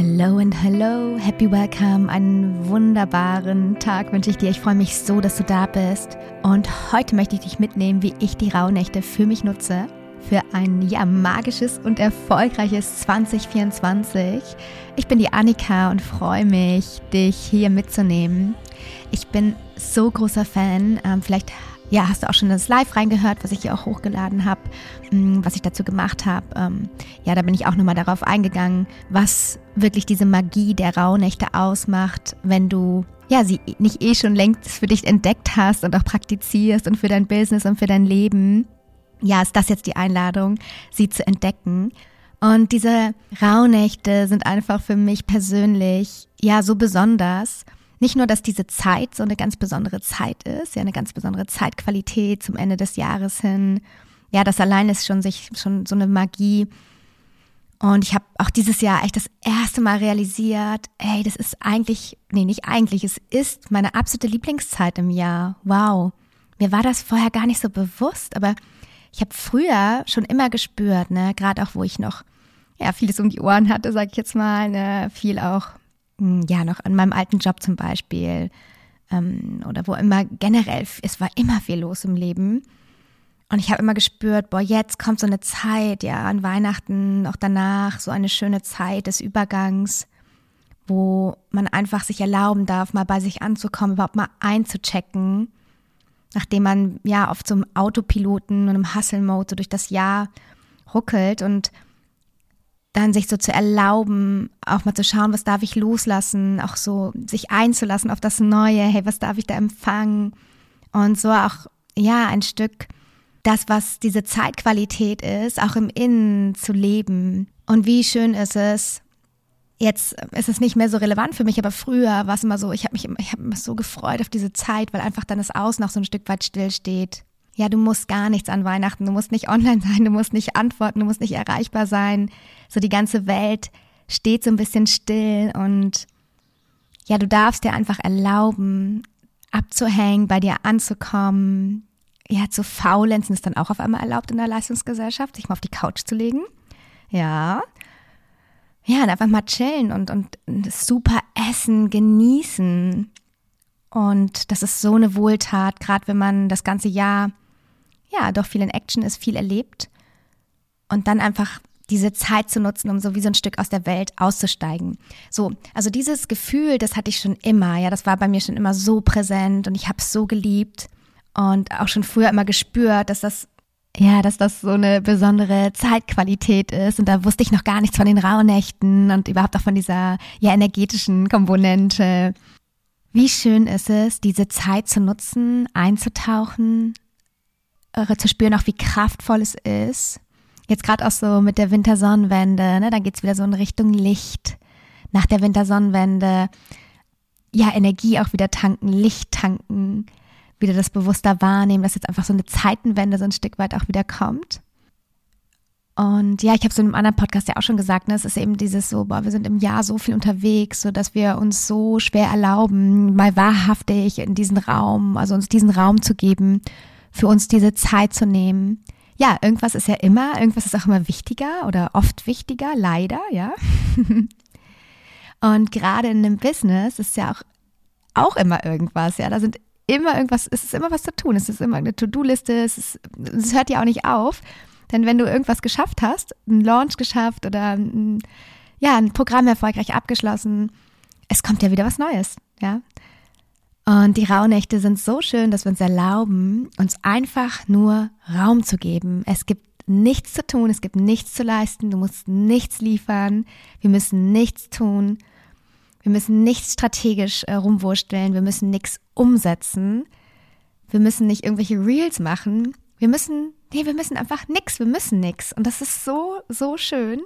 Hello and hello, happy welcome, einen wunderbaren Tag wünsche ich dir. Ich freue mich so, dass du da bist. Und heute möchte ich dich mitnehmen, wie ich die Rauhnächte für mich nutze. Für ein ja magisches und erfolgreiches 2024. Ich bin die Annika und freue mich, dich hier mitzunehmen. Ich bin so großer Fan. Ähm, vielleicht ja, hast du auch schon das Live reingehört, was ich hier auch hochgeladen habe, mm, was ich dazu gemacht habe. Ähm, ja, da bin ich auch nochmal darauf eingegangen, was wirklich diese Magie der Rauhnächte ausmacht, wenn du ja, sie nicht eh schon längst für dich entdeckt hast und auch praktizierst und für dein Business und für dein Leben. Ja, ist das jetzt die Einladung, sie zu entdecken. Und diese Rauhnächte sind einfach für mich persönlich ja so besonders nicht nur, dass diese Zeit so eine ganz besondere Zeit ist, ja, eine ganz besondere Zeitqualität zum Ende des Jahres hin. Ja, das allein ist schon sich schon so eine Magie. Und ich habe auch dieses Jahr echt das erste Mal realisiert, ey, das ist eigentlich, nee, nicht eigentlich, es ist meine absolute Lieblingszeit im Jahr. Wow. Mir war das vorher gar nicht so bewusst, aber ich habe früher schon immer gespürt, ne, gerade auch wo ich noch ja, vieles um die Ohren hatte, sag ich jetzt mal, ne, viel auch ja, noch an meinem alten Job zum Beispiel ähm, oder wo immer generell, es war immer viel los im Leben. Und ich habe immer gespürt, boah, jetzt kommt so eine Zeit, ja, an Weihnachten, auch danach, so eine schöne Zeit des Übergangs, wo man einfach sich erlauben darf, mal bei sich anzukommen, überhaupt mal einzuchecken, nachdem man ja oft so im Autopiloten und im Hustle-Mode so durch das Jahr ruckelt und dann sich so zu erlauben, auch mal zu schauen, was darf ich loslassen, auch so sich einzulassen auf das Neue, hey, was darf ich da empfangen? Und so auch, ja, ein Stück das, was diese Zeitqualität ist, auch im Innen zu leben. Und wie schön ist es, jetzt ist es nicht mehr so relevant für mich, aber früher war es immer so, ich habe mich ich habe mich so gefreut auf diese Zeit, weil einfach dann das Außen auch so ein Stück weit stillsteht ja, du musst gar nichts an Weihnachten, du musst nicht online sein, du musst nicht antworten, du musst nicht erreichbar sein. So die ganze Welt steht so ein bisschen still und ja, du darfst dir einfach erlauben, abzuhängen, bei dir anzukommen. Ja, zu faulenzen ist dann auch auf einmal erlaubt in der Leistungsgesellschaft, sich mal auf die Couch zu legen. Ja. Ja, und einfach mal chillen und, und super essen, genießen. Und das ist so eine Wohltat, gerade wenn man das ganze Jahr ja, doch viel in Action ist, viel erlebt und dann einfach diese Zeit zu nutzen, um so wie so ein Stück aus der Welt auszusteigen. So, also dieses Gefühl, das hatte ich schon immer, ja, das war bei mir schon immer so präsent und ich habe es so geliebt und auch schon früher immer gespürt, dass das ja, dass das so eine besondere Zeitqualität ist und da wusste ich noch gar nichts von den Rauhnächten und überhaupt auch von dieser ja energetischen Komponente. Wie schön ist es, diese Zeit zu nutzen, einzutauchen, zu spüren, auch wie kraftvoll es ist. Jetzt gerade auch so mit der Wintersonnenwende, ne, da geht's wieder so in Richtung Licht. Nach der Wintersonnenwende, ja, Energie auch wieder tanken, Licht tanken, wieder das bewusster wahrnehmen, dass jetzt einfach so eine Zeitenwende so ein Stück weit auch wieder kommt. Und ja, ich habe so in einem anderen Podcast ja auch schon gesagt, ne, es ist eben dieses so, boah, wir sind im Jahr so viel unterwegs, so dass wir uns so schwer erlauben, mal wahrhaftig in diesen Raum, also uns diesen Raum zu geben für uns diese Zeit zu nehmen. Ja, irgendwas ist ja immer, irgendwas ist auch immer wichtiger oder oft wichtiger, leider, ja. Und gerade in einem Business ist ja auch, auch immer irgendwas, ja. Da sind immer irgendwas, es ist immer was zu tun. Es ist immer eine To-Do-Liste, es, es hört ja auch nicht auf. Denn wenn du irgendwas geschafft hast, einen Launch geschafft oder ja, ein Programm erfolgreich abgeschlossen, es kommt ja wieder was Neues, ja. Und die Rauhnächte sind so schön, dass wir uns erlauben, uns einfach nur Raum zu geben. Es gibt nichts zu tun, es gibt nichts zu leisten, du musst nichts liefern, wir müssen nichts tun, wir müssen nichts strategisch äh, rumwursteln, wir müssen nichts umsetzen, wir müssen nicht irgendwelche Reels machen, wir müssen, nee, wir müssen einfach nichts, wir müssen nichts. Und das ist so, so schön.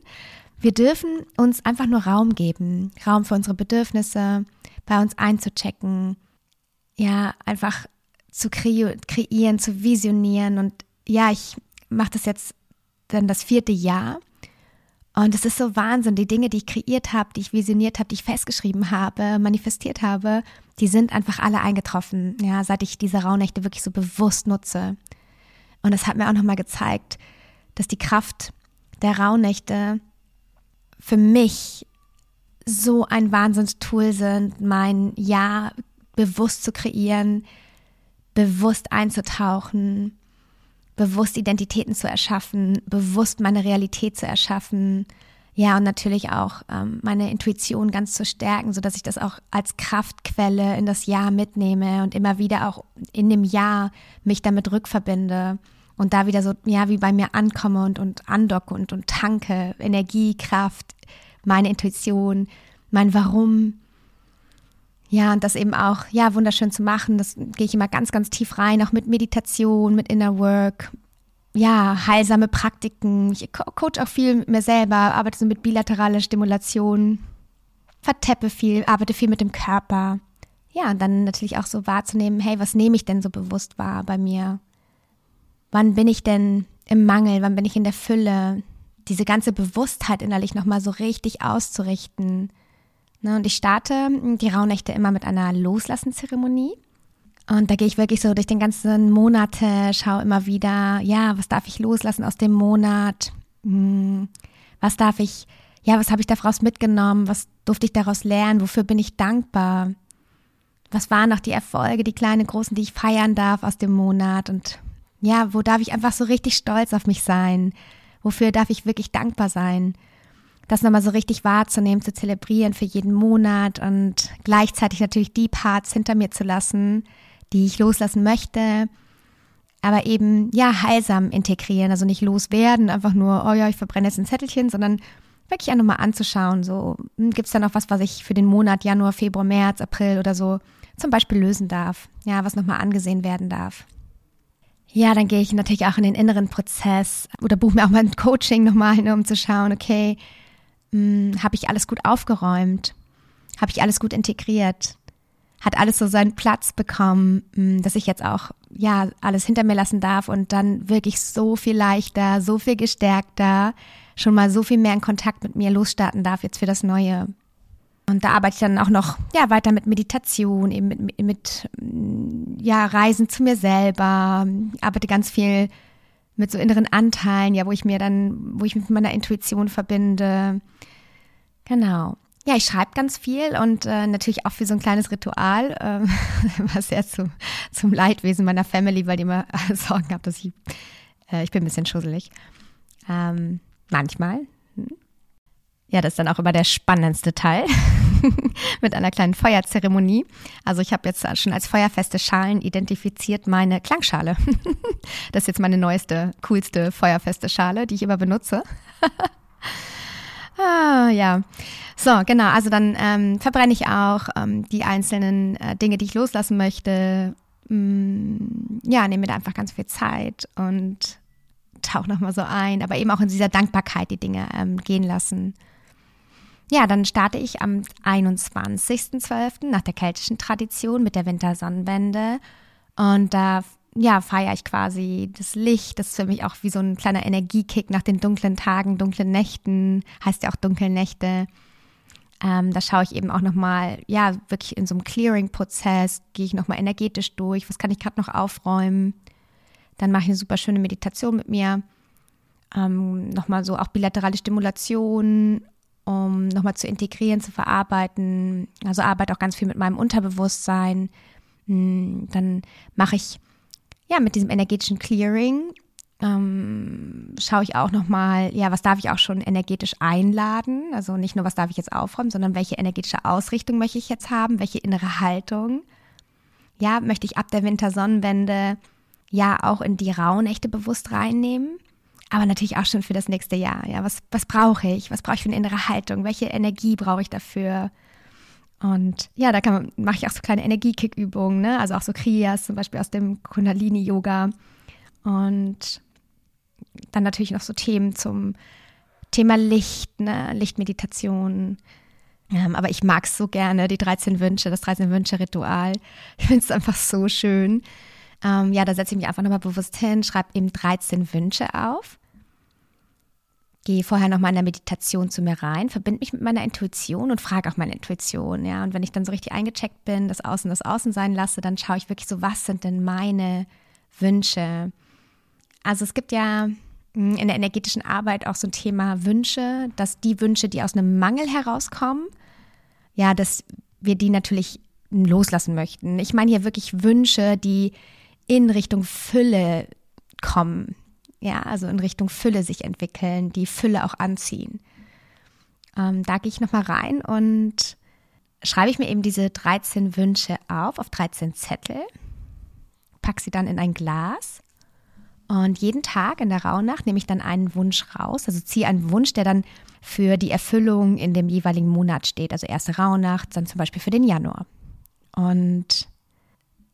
Wir dürfen uns einfach nur Raum geben, Raum für unsere Bedürfnisse, bei uns einzuchecken, ja, einfach zu kre kreieren, zu visionieren. Und ja, ich mache das jetzt dann das vierte Jahr. Und es ist so Wahnsinn, die Dinge, die ich kreiert habe, die ich visioniert habe, die ich festgeschrieben habe, manifestiert habe, die sind einfach alle eingetroffen, ja, seit ich diese Rauhnächte wirklich so bewusst nutze. Und es hat mir auch nochmal gezeigt, dass die Kraft der Rauhnächte für mich so ein Wahnsinnstool sind, mein Ja bewusst zu kreieren, bewusst einzutauchen, bewusst Identitäten zu erschaffen, bewusst meine Realität zu erschaffen. Ja, und natürlich auch ähm, meine Intuition ganz zu stärken, so dass ich das auch als Kraftquelle in das Jahr mitnehme und immer wieder auch in dem Jahr mich damit rückverbinde und da wieder so, ja, wie bei mir ankomme und, und andocke und, und tanke Energie, Kraft, meine Intuition, mein Warum. Ja, und das eben auch, ja, wunderschön zu machen. Das gehe ich immer ganz, ganz tief rein, auch mit Meditation, mit Inner Work. Ja, heilsame Praktiken. Ich coach auch viel mit mir selber, arbeite so mit bilateraler Stimulation, verteppe viel, arbeite viel mit dem Körper. Ja, und dann natürlich auch so wahrzunehmen, hey, was nehme ich denn so bewusst wahr bei mir? Wann bin ich denn im Mangel? Wann bin ich in der Fülle? Diese ganze Bewusstheit innerlich nochmal so richtig auszurichten Ne, und ich starte die Rauhnächte immer mit einer Loslassenzeremonie. Und da gehe ich wirklich so durch den ganzen Monate, schaue immer wieder, ja, was darf ich loslassen aus dem Monat? Hm, was darf ich, ja, was habe ich daraus mitgenommen? Was durfte ich daraus lernen? Wofür bin ich dankbar? Was waren noch die Erfolge, die kleinen, großen, die ich feiern darf aus dem Monat? Und ja, wo darf ich einfach so richtig stolz auf mich sein? Wofür darf ich wirklich dankbar sein? Das nochmal so richtig wahrzunehmen, zu zelebrieren für jeden Monat und gleichzeitig natürlich die Parts hinter mir zu lassen, die ich loslassen möchte, aber eben ja heilsam integrieren, also nicht loswerden, einfach nur, oh ja, ich verbrenne jetzt ein Zettelchen, sondern wirklich auch nochmal anzuschauen, so hm, gibt es da noch was, was ich für den Monat Januar, Februar, März, April oder so zum Beispiel lösen darf, ja, was nochmal angesehen werden darf. Ja, dann gehe ich natürlich auch in den inneren Prozess oder buche mir auch mal ein Coaching nochmal hin, um zu schauen, okay, habe ich alles gut aufgeräumt? Habe ich alles gut integriert? Hat alles so seinen Platz bekommen, hm, dass ich jetzt auch ja alles hinter mir lassen darf und dann wirklich so viel leichter, so viel gestärkter, schon mal so viel mehr in Kontakt mit mir losstarten darf jetzt für das Neue. Und da arbeite ich dann auch noch ja weiter mit Meditation, eben mit, mit, mit hm, ja Reisen zu mir selber, arbeite ganz viel mit so inneren Anteilen, ja, wo ich mir dann, wo ich mich mit meiner Intuition verbinde. Genau. Ja, ich schreibe ganz viel und äh, natürlich auch für so ein kleines Ritual, äh, was sehr zu, zum Leidwesen meiner Family, weil die immer Sorgen haben, dass ich, äh, ich bin ein bisschen schusselig. Ähm, manchmal. Ja, das ist dann auch immer der spannendste Teil mit einer kleinen Feuerzeremonie. Also ich habe jetzt schon als feuerfeste Schalen identifiziert meine Klangschale. das ist jetzt meine neueste, coolste feuerfeste Schale, die ich immer benutze. ah, ja. So, genau. Also dann ähm, verbrenne ich auch ähm, die einzelnen äh, Dinge, die ich loslassen möchte. Mm, ja, nehme mir da einfach ganz viel Zeit und tauche nochmal so ein, aber eben auch in dieser Dankbarkeit die Dinge ähm, gehen lassen. Ja, dann starte ich am 21.12. nach der keltischen Tradition mit der Wintersonnenwende. Und da ja, feiere ich quasi das Licht. Das ist für mich auch wie so ein kleiner Energiekick nach den dunklen Tagen, dunklen Nächten. Heißt ja auch dunklen Nächte. Ähm, da schaue ich eben auch nochmal, ja, wirklich in so einem Clearing-Prozess, gehe ich nochmal energetisch durch. Was kann ich gerade noch aufräumen? Dann mache ich eine super schöne Meditation mit mir. Ähm, nochmal so auch bilaterale Stimulation um nochmal zu integrieren, zu verarbeiten. Also arbeite auch ganz viel mit meinem Unterbewusstsein. Hm, dann mache ich ja mit diesem energetischen Clearing ähm, schaue ich auch nochmal, ja, was darf ich auch schon energetisch einladen? Also nicht nur, was darf ich jetzt aufräumen, sondern welche energetische Ausrichtung möchte ich jetzt haben, welche innere Haltung. Ja, möchte ich ab der Wintersonnenwende ja auch in die Rauhnächte bewusst reinnehmen aber natürlich auch schon für das nächste Jahr. Ja, was, was brauche ich? Was brauche ich für eine innere Haltung? Welche Energie brauche ich dafür? Und ja, da kann mache ich auch so kleine Energiekick-Übungen, ne? Also auch so Kriyas, zum Beispiel aus dem Kundalini-Yoga. Und dann natürlich noch so Themen zum Thema Licht, ne? Lichtmeditation. Ähm, aber ich mag es so gerne, die 13 Wünsche, das 13-Wünsche-Ritual. Ich finde es einfach so schön. Ähm, ja, da setze ich mich einfach nochmal bewusst hin, schreibe eben 13 Wünsche auf gehe vorher noch mal in der Meditation zu mir rein, verbinde mich mit meiner Intuition und frage auch meine Intuition, ja. Und wenn ich dann so richtig eingecheckt bin, das Außen das Außen sein lasse, dann schaue ich wirklich so, was sind denn meine Wünsche? Also es gibt ja hm, in der energetischen Arbeit auch so ein Thema Wünsche, dass die Wünsche, die aus einem Mangel herauskommen, ja, dass wir die natürlich loslassen möchten. Ich meine hier wirklich Wünsche, die in Richtung Fülle kommen. Ja, also in Richtung Fülle sich entwickeln, die Fülle auch anziehen. Ähm, da gehe ich nochmal rein und schreibe ich mir eben diese 13 Wünsche auf, auf 13 Zettel, packe sie dann in ein Glas und jeden Tag in der Rauhnacht nehme ich dann einen Wunsch raus, also ziehe einen Wunsch, der dann für die Erfüllung in dem jeweiligen Monat steht. Also erste Rauhnacht, dann zum Beispiel für den Januar. Und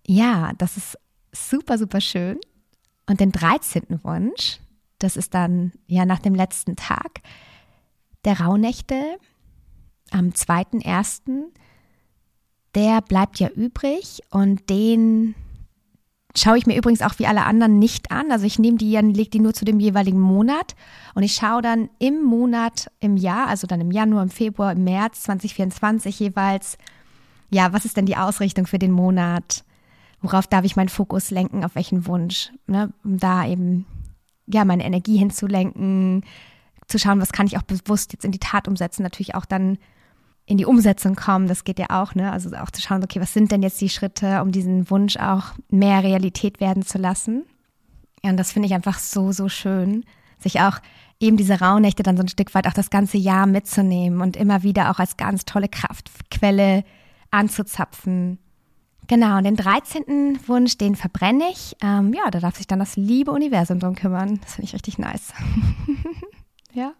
ja, das ist super, super schön. Und den 13. Wunsch, das ist dann ja nach dem letzten Tag der Rauhnächte am 2.1., der bleibt ja übrig und den schaue ich mir übrigens auch wie alle anderen nicht an. Also ich nehme die, dann lege die nur zu dem jeweiligen Monat und ich schaue dann im Monat, im Jahr, also dann im Januar, im Februar, im März 2024 jeweils, ja, was ist denn die Ausrichtung für den Monat? Worauf darf ich meinen Fokus lenken? Auf welchen Wunsch? Ne? Um da eben, ja, meine Energie hinzulenken, zu schauen, was kann ich auch bewusst jetzt in die Tat umsetzen, natürlich auch dann in die Umsetzung kommen, das geht ja auch, ne? Also auch zu schauen, okay, was sind denn jetzt die Schritte, um diesen Wunsch auch mehr Realität werden zu lassen? Ja, und das finde ich einfach so, so schön, sich auch eben diese Rauhnächte dann so ein Stück weit auch das ganze Jahr mitzunehmen und immer wieder auch als ganz tolle Kraftquelle anzuzapfen. Genau, und den 13. Wunsch, den verbrenne ich. Ähm, ja, da darf sich dann das liebe Universum drum kümmern. Das finde ich richtig nice. ja.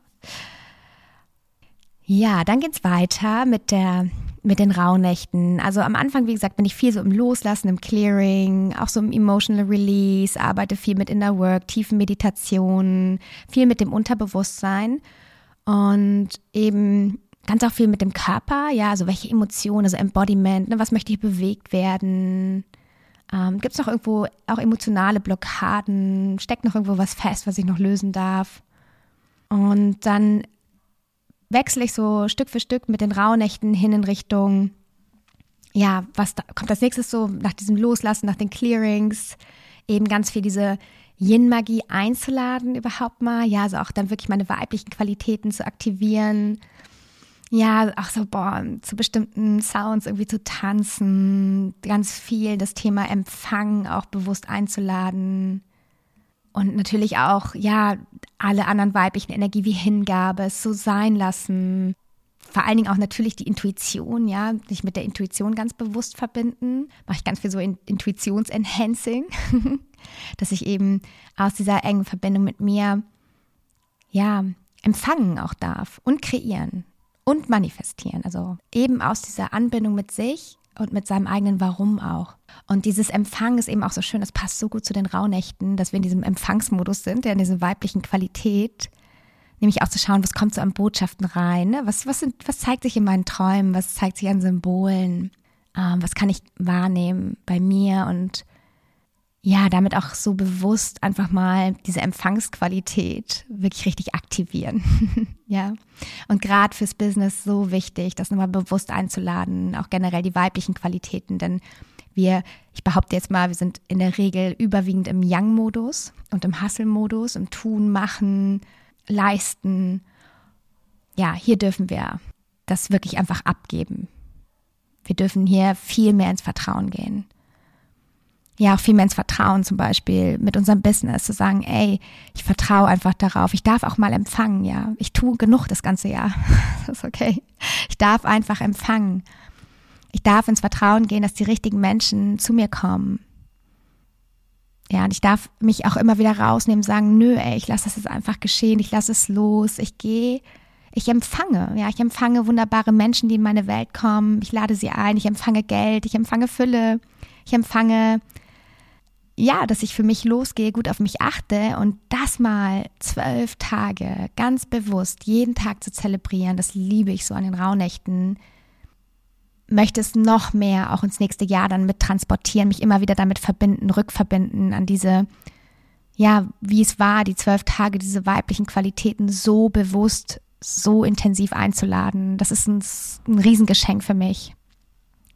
Ja, dann geht's weiter mit der mit den Rauhnächten. Also am Anfang, wie gesagt, bin ich viel so im Loslassen, im Clearing, auch so im Emotional Release, arbeite viel mit Inner Work, tiefen Meditationen, viel mit dem Unterbewusstsein und eben ganz auch viel mit dem Körper, ja, also welche Emotionen, also Embodiment, ne, was möchte ich bewegt werden? Ähm, Gibt es noch irgendwo auch emotionale Blockaden? Steckt noch irgendwo was fest, was ich noch lösen darf? Und dann wechsle ich so Stück für Stück mit den Rauhnächten hin in Richtung, ja, was da, kommt als nächstes so nach diesem Loslassen, nach den Clearings, eben ganz viel diese Yin-Magie einzuladen überhaupt mal, ja, also auch dann wirklich meine weiblichen Qualitäten zu aktivieren. Ja, auch so, boah, zu bestimmten Sounds irgendwie zu tanzen, ganz viel das Thema Empfang auch bewusst einzuladen. Und natürlich auch, ja, alle anderen weiblichen Energie wie Hingabe, es so sein lassen. Vor allen Dingen auch natürlich die Intuition, ja, sich mit der Intuition ganz bewusst verbinden. Mache ich ganz viel so in Intuitions-Enhancing, dass ich eben aus dieser engen Verbindung mit mir, ja, empfangen auch darf und kreieren und manifestieren. Also eben aus dieser Anbindung mit sich und mit seinem eigenen Warum auch. Und dieses Empfang ist eben auch so schön, das passt so gut zu den Rauhnächten, dass wir in diesem Empfangsmodus sind, ja, in dieser weiblichen Qualität, nämlich auch zu schauen, was kommt so an Botschaften rein, ne? was, was, sind, was zeigt sich in meinen Träumen, was zeigt sich an Symbolen, ähm, was kann ich wahrnehmen bei mir und ja, damit auch so bewusst einfach mal diese Empfangsqualität wirklich richtig aktivieren. ja. Und gerade fürs Business so wichtig, das nochmal bewusst einzuladen, auch generell die weiblichen Qualitäten, denn wir, ich behaupte jetzt mal, wir sind in der Regel überwiegend im Young-Modus und im Hustle-Modus, im Tun, Machen, Leisten. Ja, hier dürfen wir das wirklich einfach abgeben. Wir dürfen hier viel mehr ins Vertrauen gehen ja auch viel mehr ins Vertrauen zum Beispiel mit unserem Business zu sagen, ey, ich vertraue einfach darauf. Ich darf auch mal empfangen, ja. Ich tue genug das ganze Jahr. das ist okay. Ich darf einfach empfangen. Ich darf ins Vertrauen gehen, dass die richtigen Menschen zu mir kommen. Ja, und ich darf mich auch immer wieder rausnehmen, sagen, nö, ey, ich lasse das jetzt einfach geschehen, ich lasse es los, ich gehe, ich empfange, ja, ich empfange wunderbare Menschen, die in meine Welt kommen, ich lade sie ein, ich empfange Geld, ich empfange Fülle, ich empfange ja, dass ich für mich losgehe, gut auf mich achte und das mal zwölf Tage ganz bewusst jeden Tag zu zelebrieren, das liebe ich so an den Rauhnächten. Möchte es noch mehr auch ins nächste Jahr dann mit transportieren, mich immer wieder damit verbinden, rückverbinden an diese, ja, wie es war, die zwölf Tage, diese weiblichen Qualitäten so bewusst, so intensiv einzuladen. Das ist ein, ein Riesengeschenk für mich.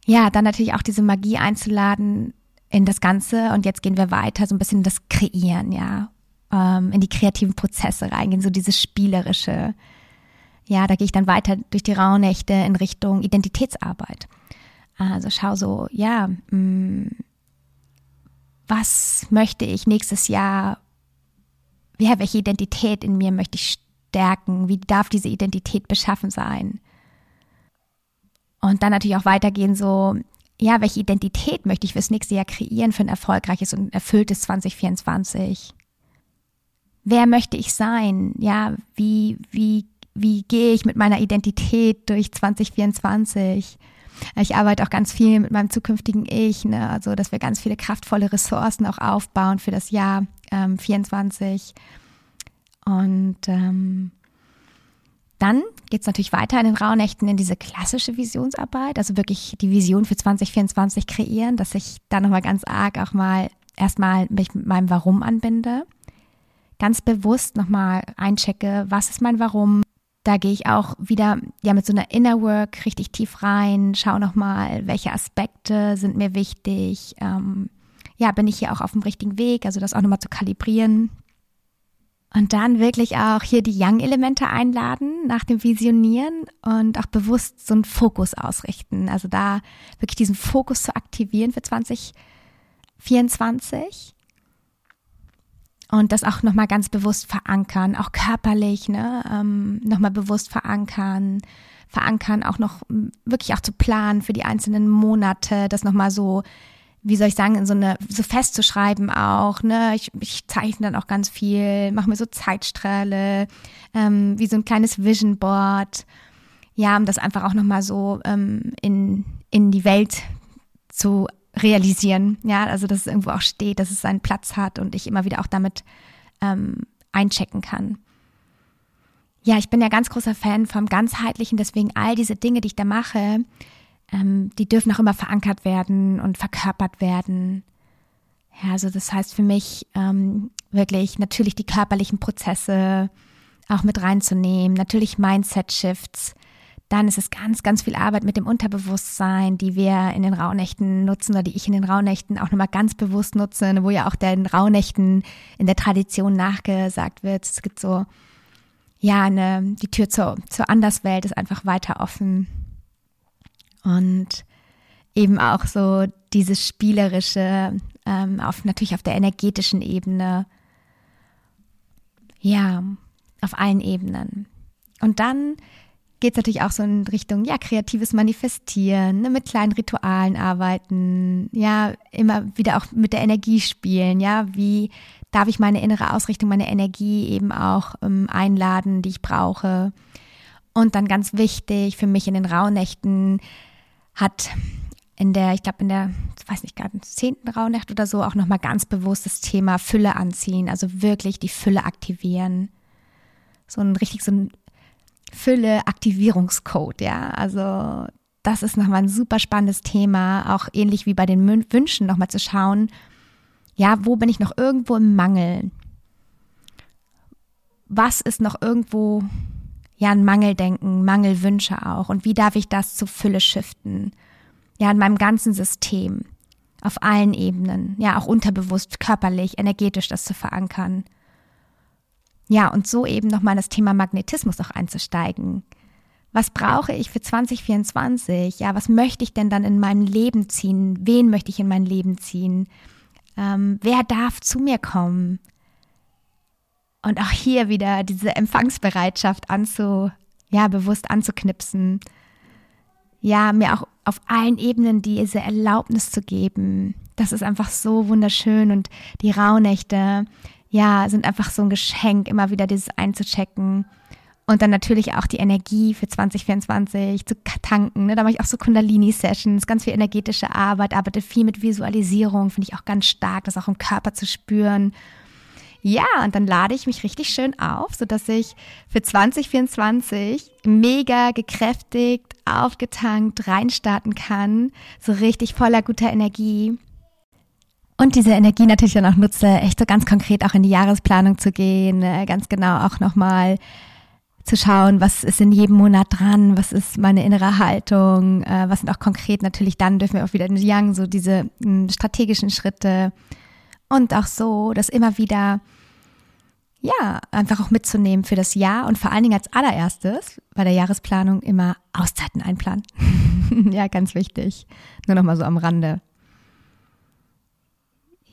Ja, dann natürlich auch diese Magie einzuladen, in das Ganze und jetzt gehen wir weiter, so ein bisschen das Kreieren, ja, ähm, in die kreativen Prozesse reingehen, so dieses Spielerische. Ja, da gehe ich dann weiter durch die Rauhnächte in Richtung Identitätsarbeit. Also schau so, ja, mh, mm, was möchte ich nächstes Jahr, ja, welche Identität in mir möchte ich stärken, wie darf diese Identität beschaffen sein? Und dann natürlich auch weitergehen, so, ja, welche Identität möchte ich fürs nächste Jahr kreieren für ein erfolgreiches und erfülltes 2024? Wer möchte ich sein? Ja, wie, wie, wie gehe ich mit meiner Identität durch 2024? Ich arbeite auch ganz viel mit meinem zukünftigen Ich, ne? also dass wir ganz viele kraftvolle Ressourcen auch aufbauen für das Jahr ähm, 24. Und ähm, dann geht es natürlich weiter in den Rauhnächten in diese klassische Visionsarbeit, also wirklich die Vision für 2024 kreieren, dass ich da nochmal ganz arg auch mal erstmal mich mit meinem Warum anbinde. Ganz bewusst nochmal einchecke, was ist mein Warum, da gehe ich auch wieder ja mit so einer Inner Work richtig tief rein, schaue nochmal, welche Aspekte sind mir wichtig. Ähm, ja, bin ich hier auch auf dem richtigen Weg, also das auch nochmal zu kalibrieren. Und dann wirklich auch hier die Young-Elemente einladen nach dem Visionieren und auch bewusst so einen Fokus ausrichten. Also da wirklich diesen Fokus zu aktivieren für 2024 und das auch nochmal ganz bewusst verankern, auch körperlich, ne, ähm, nochmal bewusst verankern, verankern, auch noch wirklich auch zu planen für die einzelnen Monate, das nochmal so, wie soll ich sagen, so eine, so festzuschreiben auch, ne, ich, ich zeichne dann auch ganz viel, mache mir so Zeitstrahle, ähm, wie so ein kleines Vision Board, ja, um das einfach auch nochmal so ähm, in, in die Welt zu realisieren. Ja, also dass es irgendwo auch steht, dass es seinen Platz hat und ich immer wieder auch damit ähm, einchecken kann. Ja, ich bin ja ganz großer Fan vom Ganzheitlichen, deswegen all diese Dinge, die ich da mache, ähm, die dürfen auch immer verankert werden und verkörpert werden. Ja, also das heißt für mich ähm, wirklich natürlich die körperlichen Prozesse auch mit reinzunehmen, natürlich Mindset-Shifts, dann ist es ganz, ganz viel Arbeit mit dem Unterbewusstsein, die wir in den Rauhnächten nutzen oder die ich in den Rauhnächten auch nochmal ganz bewusst nutze, wo ja auch den Rauhnächten in der Tradition nachgesagt wird. Es gibt so, ja, eine, die Tür zur, zur Anderswelt ist einfach weiter offen. Und eben auch so dieses Spielerische, ähm, auf, natürlich auf der energetischen Ebene. Ja, auf allen Ebenen. Und dann geht es natürlich auch so in Richtung, ja, kreatives Manifestieren, ne, mit kleinen Ritualen arbeiten, ja, immer wieder auch mit der Energie spielen, ja, wie darf ich meine innere Ausrichtung, meine Energie eben auch ähm, einladen, die ich brauche. Und dann ganz wichtig für mich in den Rauhnächten hat in der, ich glaube in der, ich weiß nicht, gerade zehnten Rauhnacht oder so auch nochmal ganz bewusst das Thema Fülle anziehen, also wirklich die Fülle aktivieren. So ein richtig so ein Fülle-Aktivierungscode, ja. Also das ist nochmal ein super spannendes Thema, auch ähnlich wie bei den Wünschen nochmal zu schauen, ja, wo bin ich noch irgendwo im Mangel? Was ist noch irgendwo, ja, ein Mangeldenken, Mangelwünsche auch? Und wie darf ich das zu Fülle shiften? Ja, in meinem ganzen System, auf allen Ebenen, ja, auch unterbewusst, körperlich, energetisch das zu verankern. Ja, und so eben nochmal das Thema Magnetismus auch einzusteigen. Was brauche ich für 2024? Ja, was möchte ich denn dann in meinem Leben ziehen? Wen möchte ich in mein Leben ziehen? Ähm, wer darf zu mir kommen? Und auch hier wieder diese Empfangsbereitschaft anzu, ja, bewusst anzuknipsen. Ja, mir auch auf allen Ebenen diese Erlaubnis zu geben. Das ist einfach so wunderschön und die Rauhnächte, ja, sind einfach so ein Geschenk, immer wieder dieses einzuchecken. Und dann natürlich auch die Energie für 2024 zu tanken. Ne? Da mache ich auch so Kundalini-Sessions, ganz viel energetische Arbeit, arbeite viel mit Visualisierung, finde ich auch ganz stark, das auch im Körper zu spüren. Ja, und dann lade ich mich richtig schön auf, sodass ich für 2024 mega gekräftigt, aufgetankt reinstarten kann, so richtig voller guter Energie. Und diese Energie natürlich dann auch nutze, echt so ganz konkret auch in die Jahresplanung zu gehen, äh, ganz genau auch nochmal zu schauen, was ist in jedem Monat dran, was ist meine innere Haltung, äh, was sind auch konkret natürlich dann dürfen wir auch wieder in Yang so diese strategischen Schritte. Und auch so, dass immer wieder ja, einfach auch mitzunehmen für das Jahr und vor allen Dingen als allererstes bei der Jahresplanung immer Auszeiten einplanen. ja, ganz wichtig. Nur noch mal so am Rande.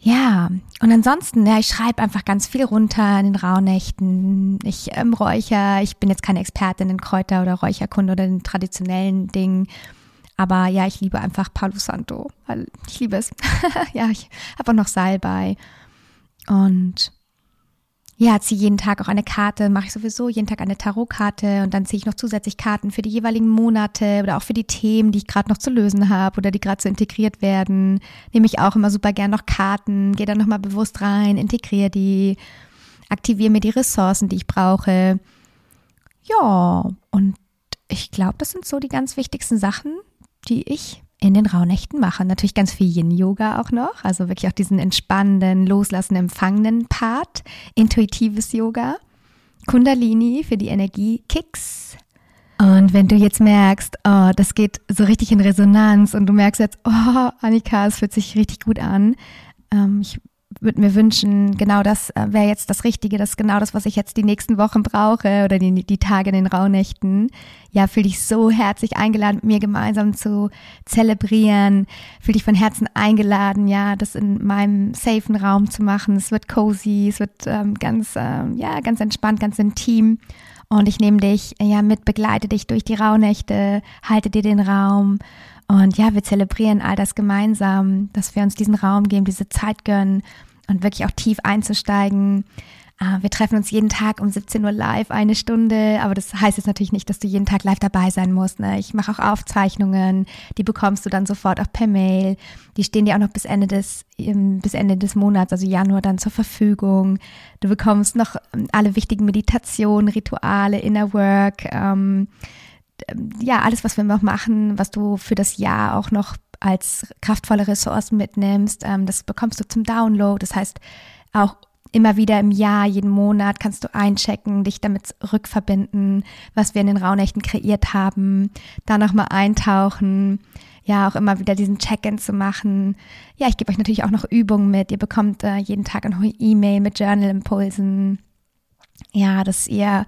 Ja, und ansonsten, ja, ich schreibe einfach ganz viel runter in den Rauhnächten. Ich ähm, räucher, ich bin jetzt keine Expertin in Kräuter oder Räucherkunde oder den traditionellen Dingen. Aber ja, ich liebe einfach Palo Santo, ich liebe es. ja, ich habe auch noch Salbei. Und ja, ziehe jeden Tag auch eine Karte, mache ich sowieso jeden Tag eine Tarotkarte und dann ziehe ich noch zusätzlich Karten für die jeweiligen Monate oder auch für die Themen, die ich gerade noch zu lösen habe oder die gerade so integriert werden. Nehme ich auch immer super gern noch Karten, gehe da nochmal bewusst rein, integriere die, aktiviere mir die Ressourcen, die ich brauche. Ja, und ich glaube, das sind so die ganz wichtigsten Sachen, die ich in den Rauhnächten machen. Natürlich ganz viel Yin-Yoga auch noch, also wirklich auch diesen entspannenden, loslassen, empfangenen Part, intuitives Yoga, Kundalini für die Energie-Kicks. Und wenn du jetzt merkst, oh, das geht so richtig in Resonanz und du merkst jetzt, oh, Annika, es fühlt sich richtig gut an, ähm, ich würde mir wünschen, genau das äh, wäre jetzt das Richtige, das ist genau das, was ich jetzt die nächsten Wochen brauche oder die, die Tage in den Rauhnächten. Ja, fühle dich so herzlich eingeladen, mit mir gemeinsam zu zelebrieren. Fühle dich von Herzen eingeladen, ja, das in meinem safen Raum zu machen. Es wird cozy, es wird ähm, ganz, ähm, ja, ganz entspannt, ganz intim. Und ich nehme dich, ja, mit, begleite dich durch die Rauhnächte, halte dir den Raum und ja, wir zelebrieren all das gemeinsam, dass wir uns diesen Raum geben, diese Zeit gönnen und wirklich auch tief einzusteigen. Ah, wir treffen uns jeden Tag um 17 Uhr live, eine Stunde, aber das heißt jetzt natürlich nicht, dass du jeden Tag live dabei sein musst. Ne? Ich mache auch Aufzeichnungen, die bekommst du dann sofort auch per Mail. Die stehen dir auch noch bis Ende des, bis Ende des Monats, also Januar, dann zur Verfügung. Du bekommst noch ähm, alle wichtigen Meditationen, Rituale, Inner Work, ähm, ja, alles, was wir noch machen, was du für das Jahr auch noch als kraftvolle Ressourcen mitnimmst, ähm, das bekommst du zum Download. Das heißt, auch immer wieder im Jahr, jeden Monat kannst du einchecken, dich damit rückverbinden, was wir in den Rauhnächten kreiert haben, da nochmal eintauchen, ja, auch immer wieder diesen Check-in zu machen. Ja, ich gebe euch natürlich auch noch Übungen mit. Ihr bekommt äh, jeden Tag eine E-Mail mit Journal-Impulsen. Ja, dass ihr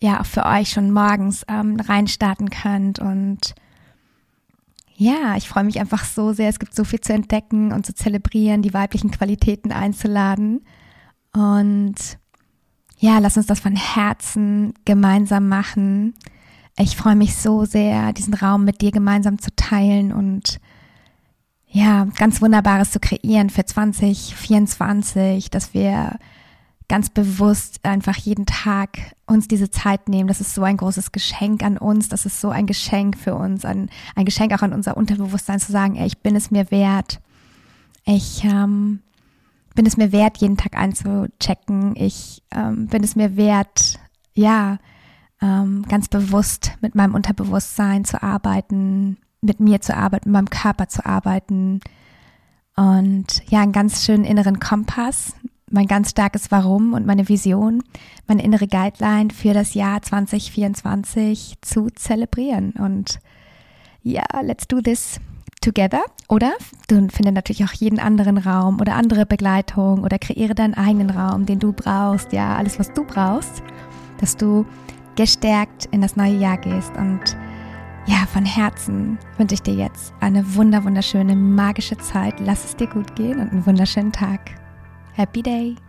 ja auch für euch schon morgens ähm, reinstarten könnt. Und ja, ich freue mich einfach so sehr. Es gibt so viel zu entdecken und zu zelebrieren, die weiblichen Qualitäten einzuladen. Und ja, lass uns das von Herzen gemeinsam machen. Ich freue mich so sehr, diesen Raum mit dir gemeinsam zu teilen und ja, ganz Wunderbares zu kreieren für 2024, dass wir ganz bewusst einfach jeden Tag uns diese Zeit nehmen. Das ist so ein großes Geschenk an uns. Das ist so ein Geschenk für uns, ein, ein Geschenk auch an unser Unterbewusstsein zu sagen, ey, ich bin es mir wert. Ich ähm, bin es mir wert, jeden Tag einzuchecken. Ich ähm, bin es mir wert, ja, ähm, ganz bewusst mit meinem Unterbewusstsein zu arbeiten, mit mir zu arbeiten, mit meinem Körper zu arbeiten. Und ja, einen ganz schönen inneren Kompass, mein ganz starkes Warum und meine Vision, meine innere Guideline für das Jahr 2024 zu zelebrieren. Und ja, let's do this together. Oder du findest natürlich auch jeden anderen Raum oder andere Begleitung oder kreiere deinen eigenen Raum, den du brauchst. Ja, alles, was du brauchst, dass du gestärkt in das neue Jahr gehst. Und ja, von Herzen wünsche ich dir jetzt eine wunder, wunderschöne, magische Zeit. Lass es dir gut gehen und einen wunderschönen Tag. Happy day!